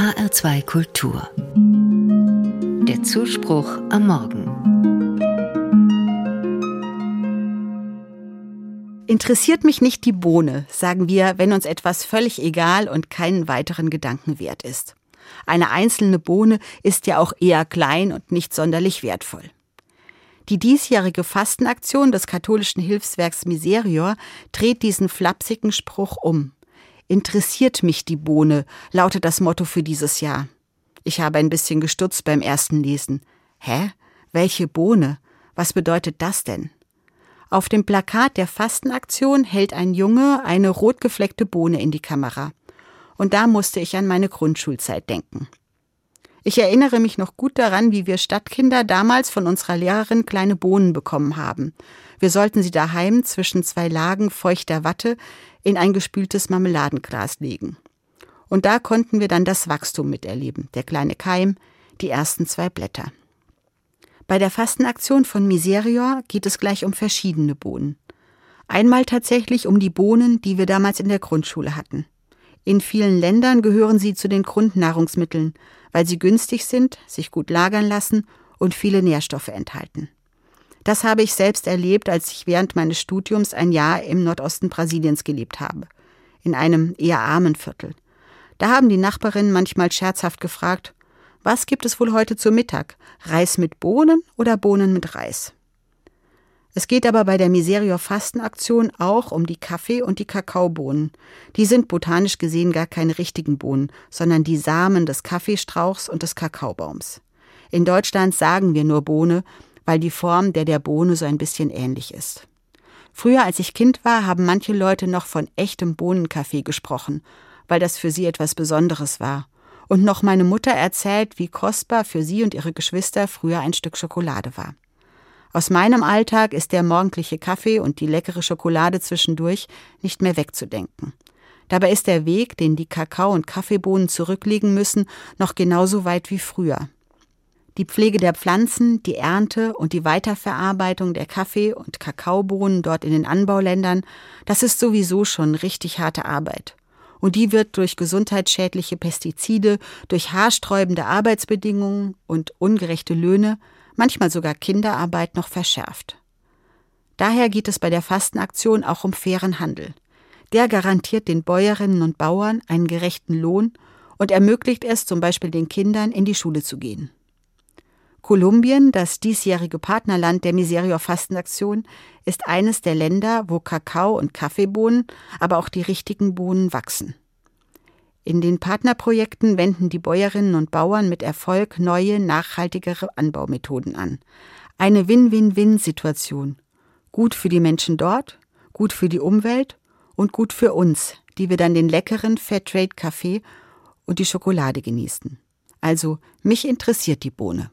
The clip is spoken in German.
HR2 Kultur. Der Zuspruch am Morgen. Interessiert mich nicht die Bohne, sagen wir, wenn uns etwas völlig egal und keinen weiteren Gedanken wert ist. Eine einzelne Bohne ist ja auch eher klein und nicht sonderlich wertvoll. Die diesjährige Fastenaktion des katholischen Hilfswerks Miserior dreht diesen flapsigen Spruch um. Interessiert mich die Bohne, lautet das Motto für dieses Jahr. Ich habe ein bisschen gestutzt beim ersten Lesen. Hä? Welche Bohne? Was bedeutet das denn? Auf dem Plakat der Fastenaktion hält ein Junge eine rotgefleckte Bohne in die Kamera. Und da musste ich an meine Grundschulzeit denken. Ich erinnere mich noch gut daran, wie wir Stadtkinder damals von unserer Lehrerin kleine Bohnen bekommen haben. Wir sollten sie daheim zwischen zwei Lagen feuchter Watte in ein gespültes Marmeladenglas legen. Und da konnten wir dann das Wachstum miterleben, der kleine Keim, die ersten zwei Blätter. Bei der Fastenaktion von Miserior geht es gleich um verschiedene Bohnen. Einmal tatsächlich um die Bohnen, die wir damals in der Grundschule hatten. In vielen Ländern gehören sie zu den Grundnahrungsmitteln, weil sie günstig sind, sich gut lagern lassen und viele Nährstoffe enthalten. Das habe ich selbst erlebt, als ich während meines Studiums ein Jahr im Nordosten Brasiliens gelebt habe, in einem eher armen Viertel. Da haben die Nachbarinnen manchmal scherzhaft gefragt, was gibt es wohl heute zu Mittag? Reis mit Bohnen oder Bohnen mit Reis? Es geht aber bei der Miserior Fastenaktion auch um die Kaffee- und die Kakaobohnen. Die sind botanisch gesehen gar keine richtigen Bohnen, sondern die Samen des Kaffeestrauchs und des Kakaobaums. In Deutschland sagen wir nur Bohne, weil die Form der der Bohne so ein bisschen ähnlich ist. Früher, als ich Kind war, haben manche Leute noch von echtem Bohnenkaffee gesprochen, weil das für sie etwas Besonderes war und noch meine Mutter erzählt, wie kostbar für sie und ihre Geschwister früher ein Stück Schokolade war. Aus meinem Alltag ist der morgendliche Kaffee und die leckere Schokolade zwischendurch nicht mehr wegzudenken. Dabei ist der Weg, den die Kakao- und Kaffeebohnen zurücklegen müssen, noch genauso weit wie früher. Die Pflege der Pflanzen, die Ernte und die Weiterverarbeitung der Kaffee- und Kakaobohnen dort in den Anbauländern, das ist sowieso schon richtig harte Arbeit und die wird durch gesundheitsschädliche Pestizide, durch haarsträubende Arbeitsbedingungen und ungerechte Löhne, manchmal sogar Kinderarbeit noch verschärft. Daher geht es bei der Fastenaktion auch um fairen Handel. Der garantiert den Bäuerinnen und Bauern einen gerechten Lohn und ermöglicht es zum Beispiel den Kindern, in die Schule zu gehen. Kolumbien, das diesjährige Partnerland der Miserior-Fastenaktion, ist eines der Länder, wo Kakao und Kaffeebohnen, aber auch die richtigen Bohnen wachsen. In den Partnerprojekten wenden die Bäuerinnen und Bauern mit Erfolg neue, nachhaltigere Anbaumethoden an. Eine Win-Win-Win-Situation. Gut für die Menschen dort, gut für die Umwelt und gut für uns, die wir dann den leckeren Fairtrade-Kaffee und die Schokolade genießen. Also, mich interessiert die Bohne.